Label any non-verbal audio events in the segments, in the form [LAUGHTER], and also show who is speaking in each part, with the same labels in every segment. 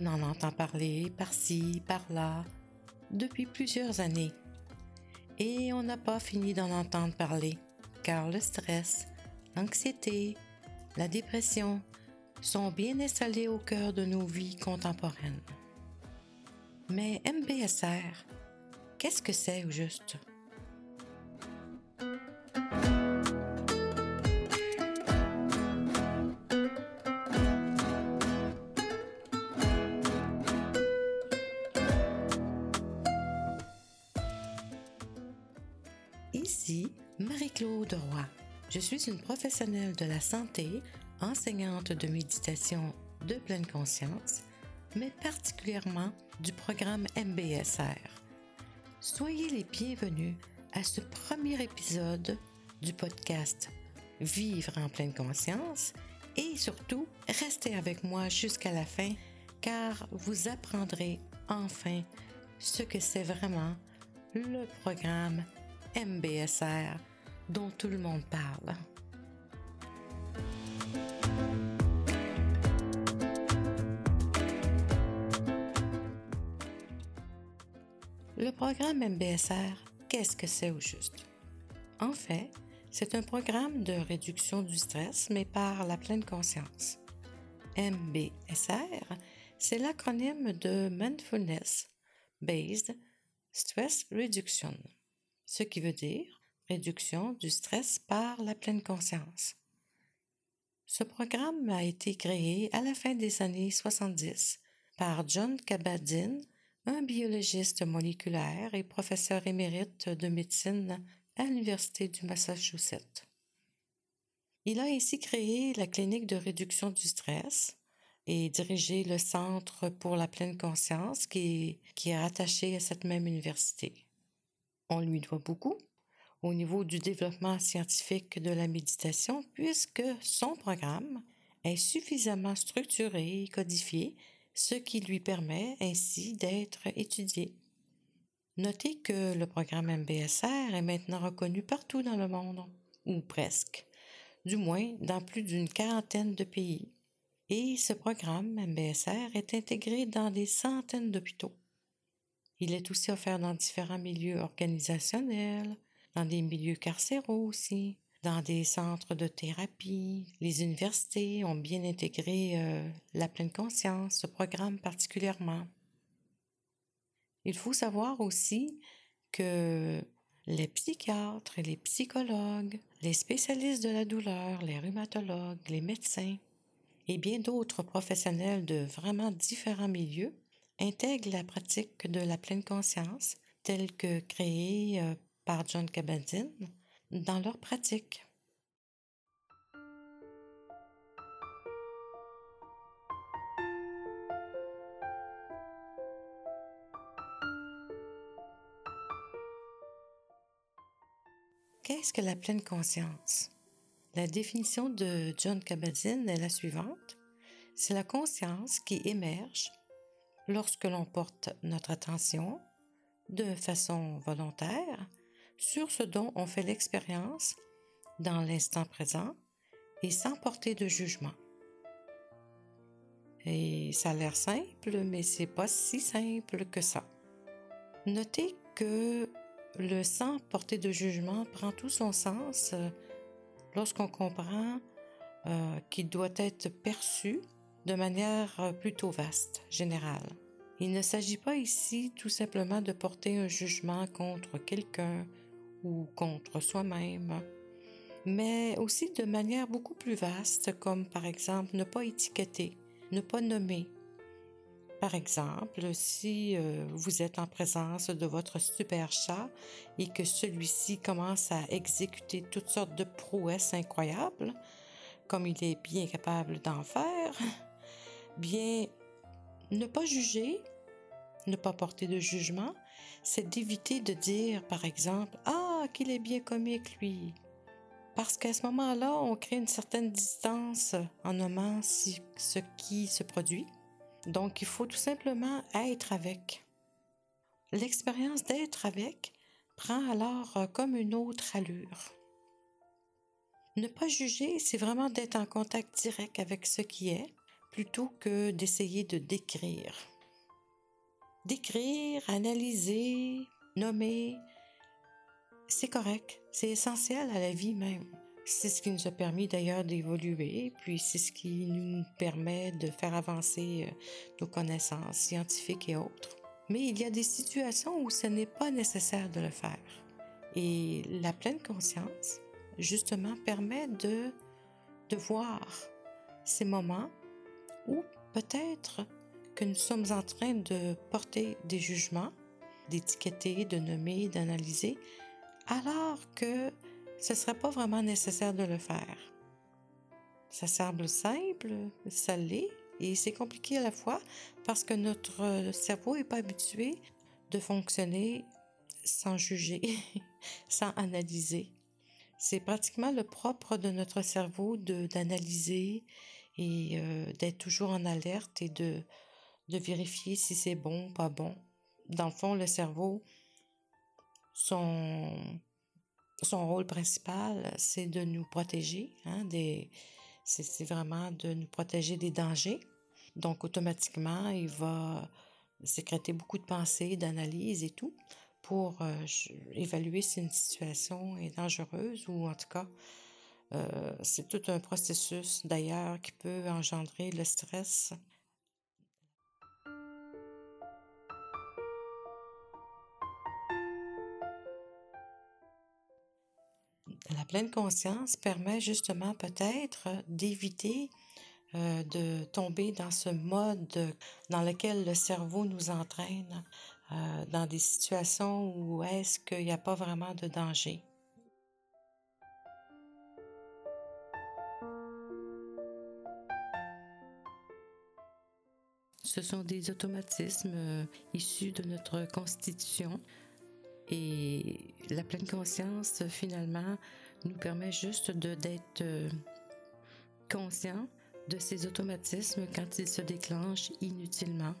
Speaker 1: On en entend parler par-ci, par-là, depuis plusieurs années. Et on n'a pas fini d'en entendre parler, car le stress, l'anxiété, la dépression sont bien installés au cœur de nos vies contemporaines. Mais MBSR, qu'est-ce que c'est au juste? Une professionnelle de la santé, enseignante de méditation de pleine conscience, mais particulièrement du programme MBSR. Soyez les bienvenus à ce premier épisode du podcast Vivre en pleine conscience et surtout restez avec moi jusqu'à la fin car vous apprendrez enfin ce que c'est vraiment le programme MBSR dont tout le monde parle. Le programme MBSR, qu'est-ce que c'est au juste? En fait, c'est un programme de réduction du stress, mais par la pleine conscience. MBSR, c'est l'acronyme de Mindfulness Based Stress Reduction, ce qui veut dire réduction du stress par la pleine conscience. Ce programme a été créé à la fin des années 70 par John Kabat-Zinn, un biologiste moléculaire et professeur émérite de médecine à l'Université du Massachusetts. Il a ainsi créé la clinique de réduction du stress et dirigé le Centre pour la pleine conscience qui, qui est rattaché à cette même université. On lui doit beaucoup au niveau du développement scientifique de la méditation puisque son programme est suffisamment structuré et codifié, ce qui lui permet ainsi d'être étudié. Notez que le programme MBSR est maintenant reconnu partout dans le monde, ou presque, du moins dans plus d'une quarantaine de pays. Et ce programme MBSR est intégré dans des centaines d'hôpitaux. Il est aussi offert dans différents milieux organisationnels, dans des milieux carcéraux aussi, dans des centres de thérapie. Les universités ont bien intégré euh, la pleine conscience, ce programme particulièrement. Il faut savoir aussi que les psychiatres, les psychologues, les spécialistes de la douleur, les rhumatologues, les médecins et bien d'autres professionnels de vraiment différents milieux intègrent la pratique de la pleine conscience telle que créée euh, par John Kabat-Zinn dans leur pratique. Qu'est-ce que la pleine conscience? La définition de John Kabat-Zinn est la suivante. C'est la conscience qui émerge lorsque l'on porte notre attention de façon volontaire sur ce dont on fait l'expérience dans l'instant présent et sans porter de jugement. Et ça a l'air simple, mais c'est pas si simple que ça. Notez que le sans porter de jugement prend tout son sens euh, lorsqu'on comprend euh, qu'il doit être perçu de manière euh, plutôt vaste, générale. Il ne s'agit pas ici tout simplement de porter un jugement contre quelqu'un ou contre soi-même, mais aussi de manière beaucoup plus vaste, comme par exemple ne pas étiqueter, ne pas nommer. Par exemple, si euh, vous êtes en présence de votre super chat et que celui-ci commence à exécuter toutes sortes de prouesses incroyables, comme il est bien capable d'en faire, [LAUGHS] bien, ne pas juger, ne pas porter de jugement, c'est d'éviter de dire, par exemple, Ah, qu'il est bien comique, lui. Parce qu'à ce moment-là, on crée une certaine distance en nommant ce qui se produit. Donc, il faut tout simplement être avec. L'expérience d'être avec prend alors comme une autre allure. Ne pas juger, c'est vraiment d'être en contact direct avec ce qui est, plutôt que d'essayer de décrire. Décrire, analyser, nommer, c'est correct, c'est essentiel à la vie même. C'est ce qui nous a permis d'ailleurs d'évoluer, puis c'est ce qui nous permet de faire avancer euh, nos connaissances scientifiques et autres. Mais il y a des situations où ce n'est pas nécessaire de le faire. Et la pleine conscience, justement, permet de, de voir ces moments où peut-être que nous sommes en train de porter des jugements, d'étiqueter, de nommer, d'analyser, alors que ce ne serait pas vraiment nécessaire de le faire. Ça semble simple, ça l'est, et c'est compliqué à la fois parce que notre cerveau n'est pas habitué de fonctionner sans juger, [LAUGHS] sans analyser. C'est pratiquement le propre de notre cerveau d'analyser et euh, d'être toujours en alerte et de, de vérifier si c'est bon, pas bon. Dans le fond, le cerveau, son, rôle principal, c'est de nous protéger. Hein, des, c'est vraiment de nous protéger des dangers. Donc, automatiquement, il va sécréter beaucoup de pensées, d'analyses et tout pour euh, évaluer si une situation est dangereuse ou en tout cas, euh, c'est tout un processus d'ailleurs qui peut engendrer le stress la pleine conscience permet justement peut-être d'éviter euh, de tomber dans ce mode dans lequel le cerveau nous entraîne euh, dans des situations où est-ce qu'il n'y a pas vraiment de danger. Ce sont des automatismes euh, issus de notre constitution et la pleine conscience, finalement, nous permet juste d'être euh, conscient de ces automatismes quand ils se déclenchent inutilement.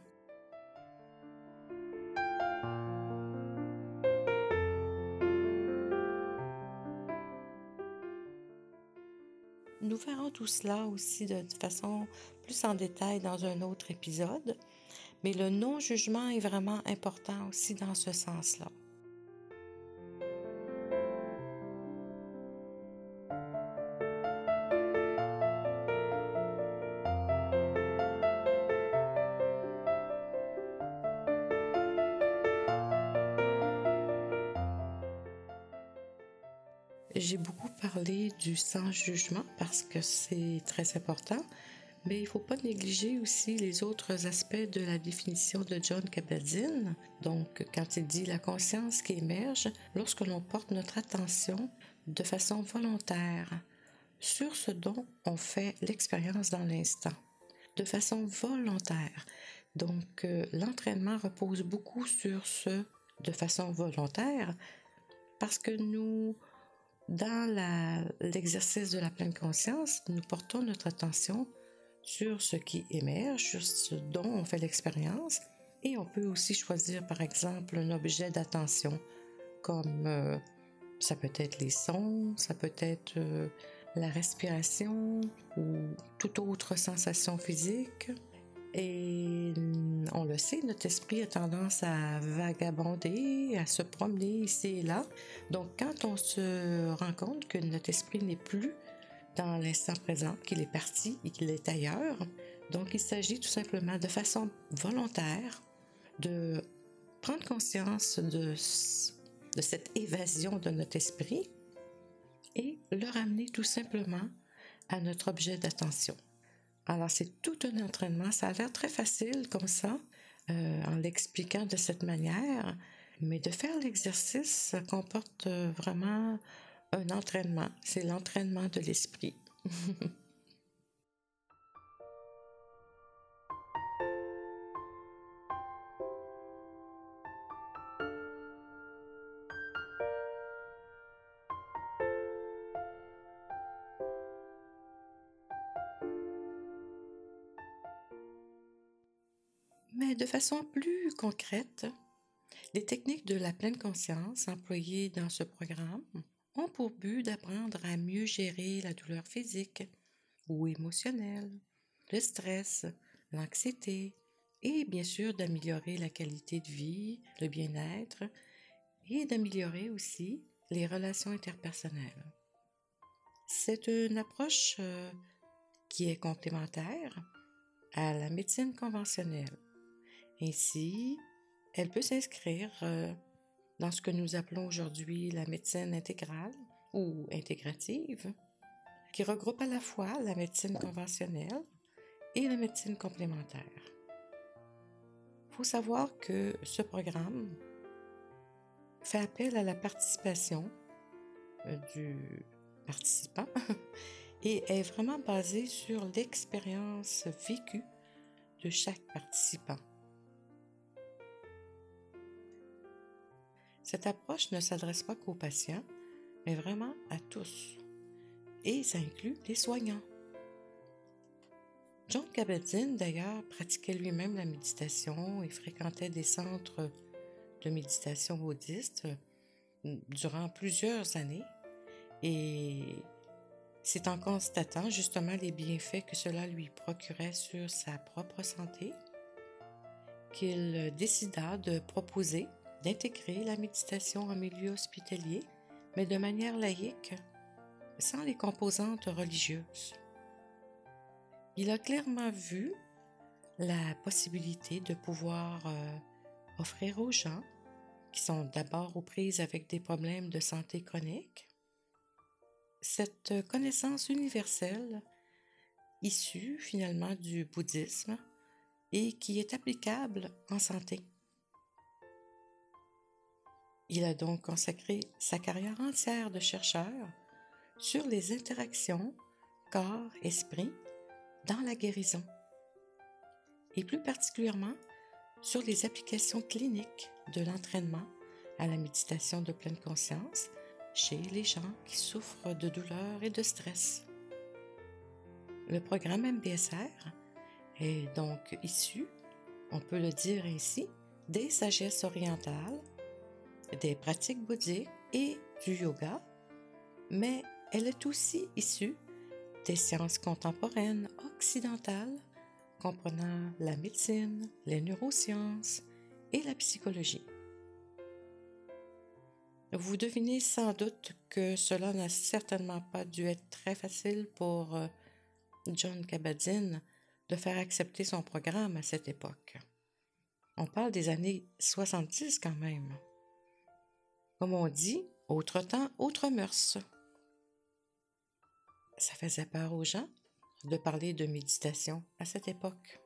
Speaker 1: Nous verrons tout cela aussi de façon plus en détail dans un autre épisode, mais le non-jugement est vraiment important aussi dans ce sens-là. Du sans-jugement parce que c'est très important, mais il ne faut pas négliger aussi les autres aspects de la définition de John Kabat-Zinn. Donc, quand il dit la conscience qui émerge lorsque l'on porte notre attention de façon volontaire sur ce dont on fait l'expérience dans l'instant, de façon volontaire. Donc, euh, l'entraînement repose beaucoup sur ce de façon volontaire parce que nous dans l'exercice de la pleine conscience, nous portons notre attention sur ce qui émerge, sur ce dont on fait l'expérience, et on peut aussi choisir par exemple un objet d'attention, comme euh, ça peut être les sons, ça peut être euh, la respiration ou toute autre sensation physique. Et mm, on le sait, notre esprit a tendance à vagabonder, à se promener ici et là. Donc quand on se rend compte que notre esprit n'est plus dans l'instant présent, qu'il est parti et qu'il est ailleurs, donc il s'agit tout simplement de façon volontaire de prendre conscience de, de cette évasion de notre esprit et le ramener tout simplement à notre objet d'attention. Alors, c'est tout un entraînement. Ça a l'air très facile comme ça, euh, en l'expliquant de cette manière, mais de faire l'exercice, ça comporte euh, vraiment un entraînement. C'est l'entraînement de l'esprit. [LAUGHS] Mais de façon plus concrète, les techniques de la pleine conscience employées dans ce programme ont pour but d'apprendre à mieux gérer la douleur physique ou émotionnelle, le stress, l'anxiété et bien sûr d'améliorer la qualité de vie, le bien-être et d'améliorer aussi les relations interpersonnelles. C'est une approche euh, qui est complémentaire à la médecine conventionnelle. Ainsi, elle peut s'inscrire euh, dans ce que nous appelons aujourd'hui la médecine intégrale ou intégrative, qui regroupe à la fois la médecine conventionnelle et la médecine complémentaire. Il faut savoir que ce programme fait appel à la participation euh, du participant [LAUGHS] et est vraiment basé sur l'expérience vécue de chaque participant. Cette approche ne s'adresse pas qu'aux patients, mais vraiment à tous. Et ça inclut les soignants. John Kabat-Zinn, d'ailleurs, pratiquait lui-même la méditation et fréquentait des centres de méditation bouddhiste durant plusieurs années. Et c'est en constatant justement les bienfaits que cela lui procurait sur sa propre santé qu'il décida de proposer d'intégrer la méditation en milieu hospitalier, mais de manière laïque, sans les composantes religieuses. Il a clairement vu la possibilité de pouvoir euh, offrir aux gens qui sont d'abord aux prises avec des problèmes de santé chronique cette connaissance universelle issue finalement du bouddhisme et qui est applicable en santé. Il a donc consacré sa carrière entière de chercheur sur les interactions corps-esprit dans la guérison, et plus particulièrement sur les applications cliniques de l'entraînement à la méditation de pleine conscience chez les gens qui souffrent de douleurs et de stress. Le programme MBSR est donc issu, on peut le dire ainsi, des sagesses orientales, des pratiques bouddhiques et du yoga, mais elle est aussi issue des sciences contemporaines occidentales comprenant la médecine, les neurosciences et la psychologie. Vous devinez sans doute que cela n'a certainement pas dû être très facile pour euh, John Kabat-Zinn de faire accepter son programme à cette époque. On parle des années 70 quand même. Comme on dit, autre temps, autre mœurs. Ça faisait peur aux gens de parler de méditation à cette époque.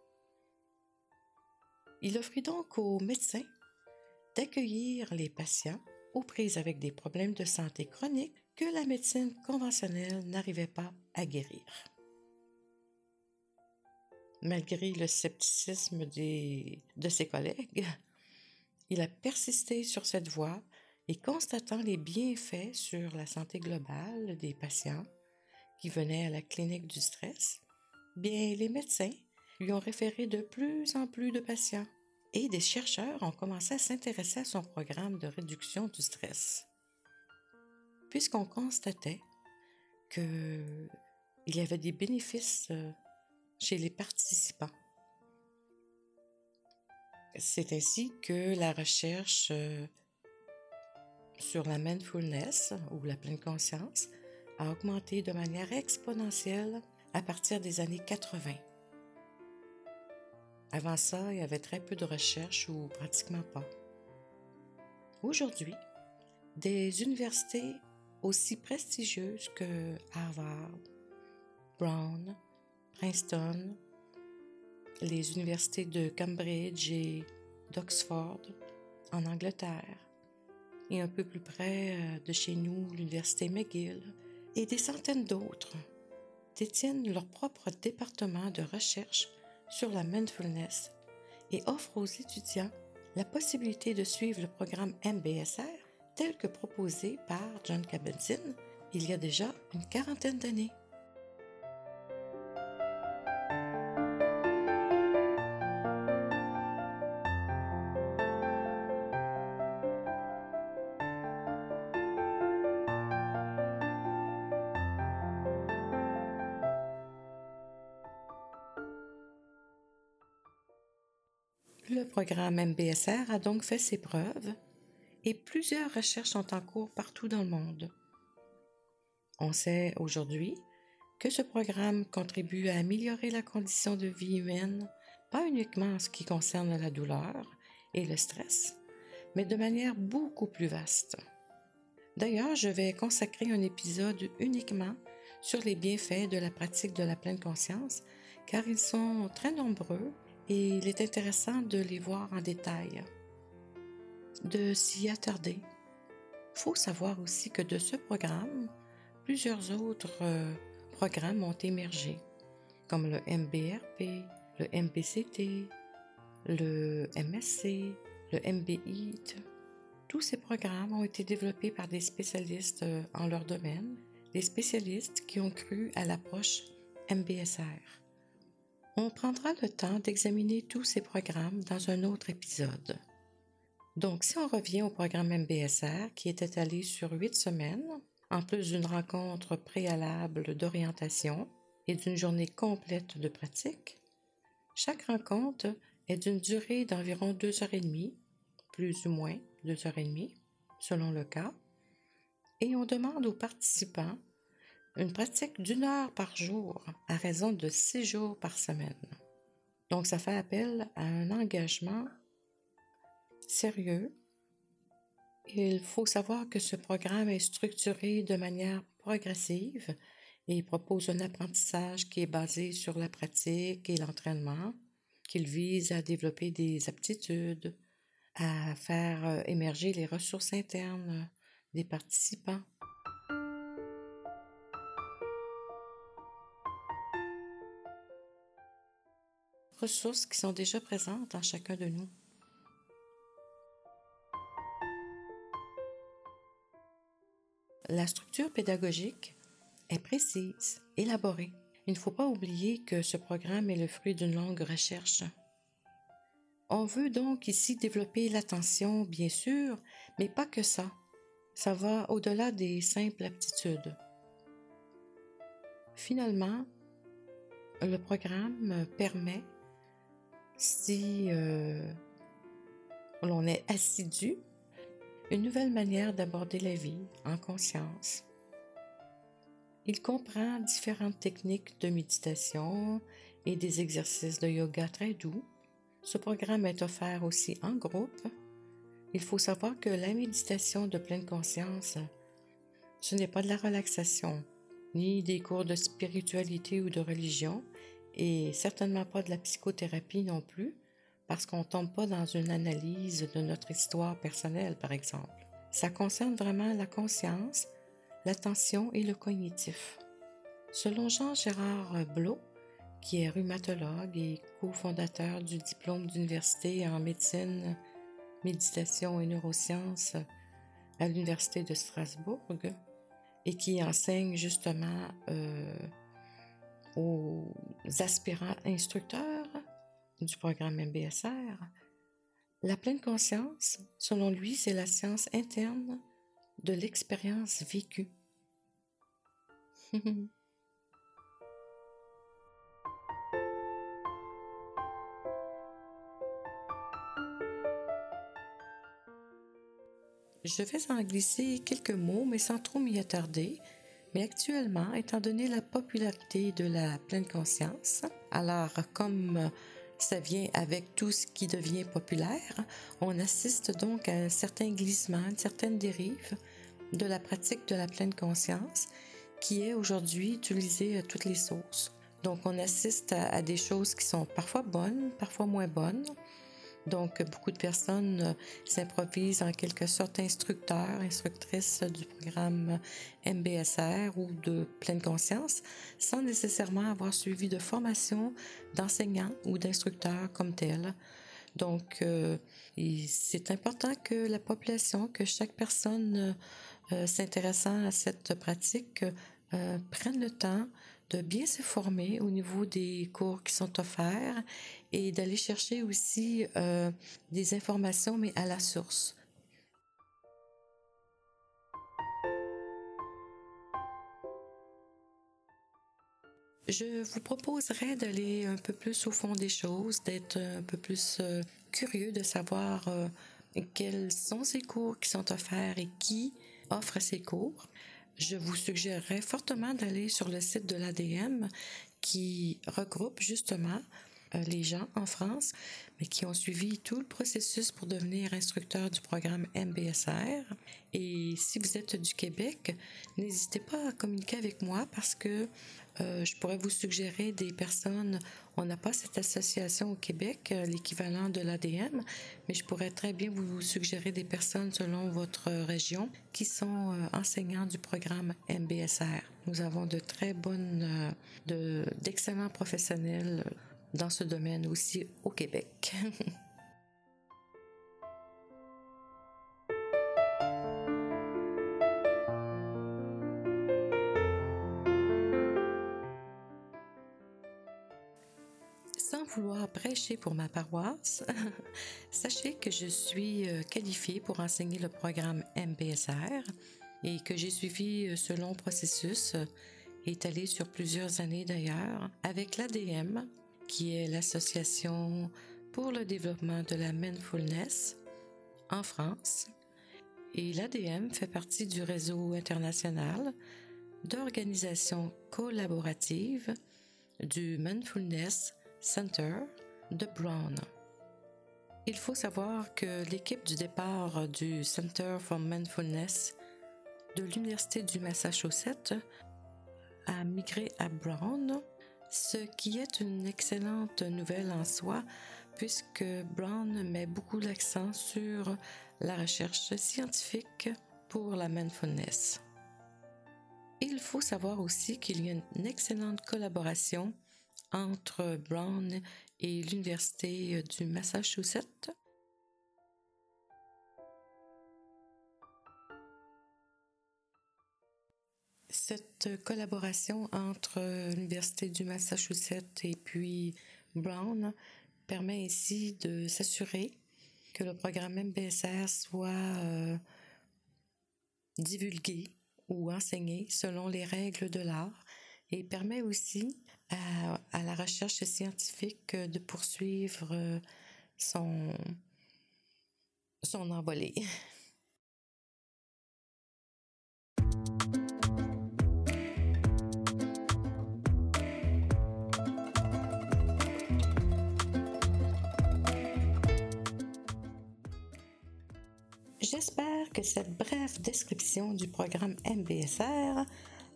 Speaker 1: Il offrit donc aux médecins d'accueillir les patients aux prises avec des problèmes de santé chroniques que la médecine conventionnelle n'arrivait pas à guérir. Malgré le scepticisme de ses collègues, il a persisté sur cette voie et constatant les bienfaits sur la santé globale des patients qui venaient à la clinique du stress, bien les médecins lui ont référé de plus en plus de patients et des chercheurs ont commencé à s'intéresser à son programme de réduction du stress, puisqu'on constatait qu'il y avait des bénéfices euh, chez les participants. C'est ainsi que la recherche euh, sur la mindfulness ou la pleine conscience a augmenté de manière exponentielle à partir des années 80. Avant ça, il y avait très peu de recherches ou pratiquement pas. Aujourd'hui, des universités aussi prestigieuses que Harvard, Brown, Princeton, les universités de Cambridge et d'Oxford en Angleterre, et un peu plus près euh, de chez nous, l'université McGill, et des centaines d'autres détiennent leur propre département de recherche sur la mindfulness et offre aux étudiants la possibilité de suivre le programme MBSR tel que proposé par John Kabat-Zinn il y a déjà une quarantaine d'années. Programme MBSR a donc fait ses preuves et plusieurs recherches sont en cours partout dans le monde. On sait aujourd'hui que ce programme contribue à améliorer la condition de vie humaine, pas uniquement en ce qui concerne la douleur et le stress, mais de manière beaucoup plus vaste. D'ailleurs, je vais consacrer un épisode uniquement sur les bienfaits de la pratique de la pleine conscience, car ils sont très nombreux et il est intéressant de les voir en détail, de s'y attarder. Il faut savoir aussi que de ce programme, plusieurs autres euh, programmes ont émergé, comme le MBRP, le MBCT, le MSC, le MBIT. Tous ces programmes ont été développés par des spécialistes euh, en leur domaine, des spécialistes qui ont cru à l'approche MBSR. On prendra le temps d'examiner tous ces programmes dans un autre épisode. Donc, si on revient au programme MBSR qui est étalé sur huit semaines, en plus d'une rencontre préalable d'orientation et d'une journée complète de pratique, chaque rencontre est d'une durée d'environ deux heures et demie, plus ou moins deux heures et demie, selon le cas, et on demande aux participants une pratique d'une heure par jour à raison de six jours par semaine. Donc, ça fait appel à un engagement sérieux. Il faut savoir que ce programme est structuré de manière progressive et propose un apprentissage qui est basé sur la pratique et l'entraînement, qu'il vise à développer des aptitudes, à faire euh, émerger les ressources internes des participants ressources qui sont déjà présentes en chacun de nous. La structure pédagogique est précise, élaborée. Il ne faut pas oublier que ce programme est le fruit d'une longue recherche. On veut donc ici développer l'attention, bien sûr, mais pas que ça. Ça va au-delà des simples aptitudes. Finalement, le programme permet si euh, l'on est assidu, une nouvelle manière d'aborder la vie en conscience. Il comprend différentes techniques de méditation et des exercices de yoga très doux. Ce programme est offert aussi en groupe. Il faut savoir que la méditation de pleine conscience, ce n'est pas de la relaxation, ni des cours de spiritualité ou de religion, et certainement pas de la psychothérapie non plus, parce qu'on ne tombe pas dans une analyse de notre histoire personnelle, par exemple. Ça concerne vraiment la conscience, l'attention et le cognitif. Selon Jean-Gérard Blot, qui est rhumatologue et cofondateur du diplôme d'université en médecine, méditation et neurosciences à l'Université de Strasbourg, et qui enseigne justement euh, aux aspirants instructeurs du programme MBSR, la pleine conscience, selon lui, c'est la science interne de l'expérience vécue. [LAUGHS] Je vais en glisser quelques mots, mais sans trop m'y attarder, mais actuellement, étant donné la popularité de la pleine conscience, alors comme ça vient avec tout ce qui devient populaire, on assiste donc à un certain glissement, une certaine dérive de la pratique de la pleine conscience qui est aujourd'hui utilisée à toutes les sources. Donc on assiste à, à des choses qui sont parfois bonnes, parfois moins bonnes, donc, beaucoup de personnes euh, s'improvisent en quelque sorte instructeurs, instructrices du programme MBSR ou de pleine conscience, sans nécessairement avoir suivi de formation d'enseignants ou d'instructeurs comme tel. Donc, euh, c'est important que la population, que chaque personne euh, s'intéressant à cette pratique prenne le temps de bien se former au niveau des cours qui sont offerts et d'aller chercher aussi euh, des informations, mais à la source. Je vous proposerais d'aller un peu plus au fond des choses, d'être un peu plus euh, curieux de savoir euh, quels sont ces cours qui sont offerts et qui offre ces cours, je vous suggérerais fortement d'aller sur le site de l'ADM qui regroupe justement euh, les gens en France, mais qui ont suivi tout le processus pour devenir instructeur du programme MBSR. Et si vous êtes du Québec, n'hésitez pas à communiquer avec moi parce que euh, je pourrais vous suggérer des personnes. On n'a pas cette association au Québec, euh, l'équivalent de l'ADM, mais je pourrais très bien vous suggérer des personnes selon votre région qui sont enseignants du programme MBSR. Nous avons de très bonnes, d'excellents professionnels dans ce domaine aussi au Québec. [LAUGHS] vouloir prêcher pour ma paroisse, [LAUGHS] sachez que je suis euh, qualifiée pour enseigner le programme MBSR et que j'ai suivi euh, ce long processus, euh, étalé sur plusieurs années d'ailleurs, avec l'ADM, qui est l'Association pour le développement de la mindfulness en France. Et l'ADM fait partie du réseau international d'organisations collaboratives du Mindfulness Center de Brown. Il faut savoir que l'équipe du départ du Center for Mindfulness de l'Université du Massachusetts a migré à Brown ce qui est une excellente nouvelle en soi, puisque Brown met beaucoup d'accent sur la recherche scientifique pour la mindfulness. Il faut savoir aussi qu'il y a une excellente collaboration entre Brown et l'Université du Massachusetts. Cette collaboration entre l'Université du Massachusetts et puis Brown permet ainsi de s'assurer que le programme MBSR soit euh, divulgué ou enseigné selon les règles de l'art et permet aussi à, à, la recherche scientifique de poursuivre euh, son, son envolée. J'espère que cette brève description du programme MBSR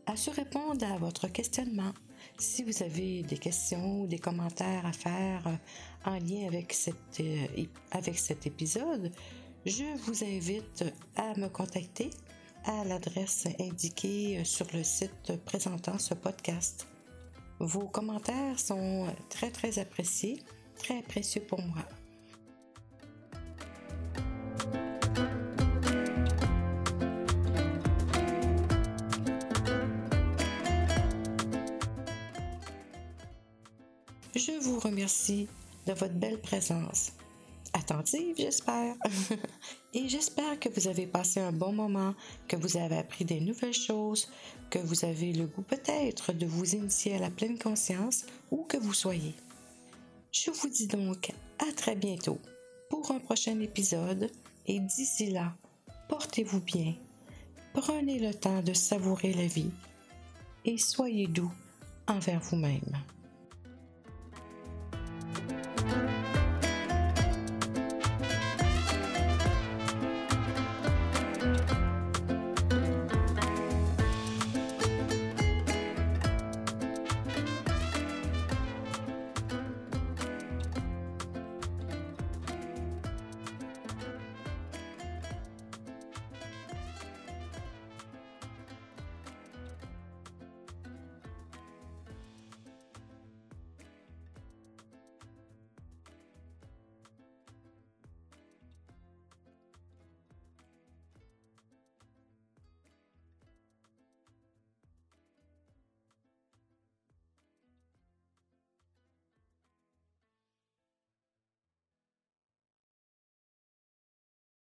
Speaker 1: a su répondre à votre questionnement. Si vous avez des questions ou des commentaires à faire en lien avec, cette, euh, avec cet épisode, je vous invite à me contacter à l'adresse indiquée sur le site présentant ce podcast. Vos commentaires sont très très appréciés, très précieux pour moi. Remercie de votre belle présence. Attentive, j'espère. [LAUGHS] Et j'espère que vous avez passé un bon moment, que vous avez appris des nouvelles choses, que vous avez le goût peut-être de vous initier à la pleine conscience où que vous soyez. Je vous dis donc à très bientôt pour un prochain épisode et d'ici là, portez-vous bien, prenez le temps de savourer la vie et soyez doux envers vous-même.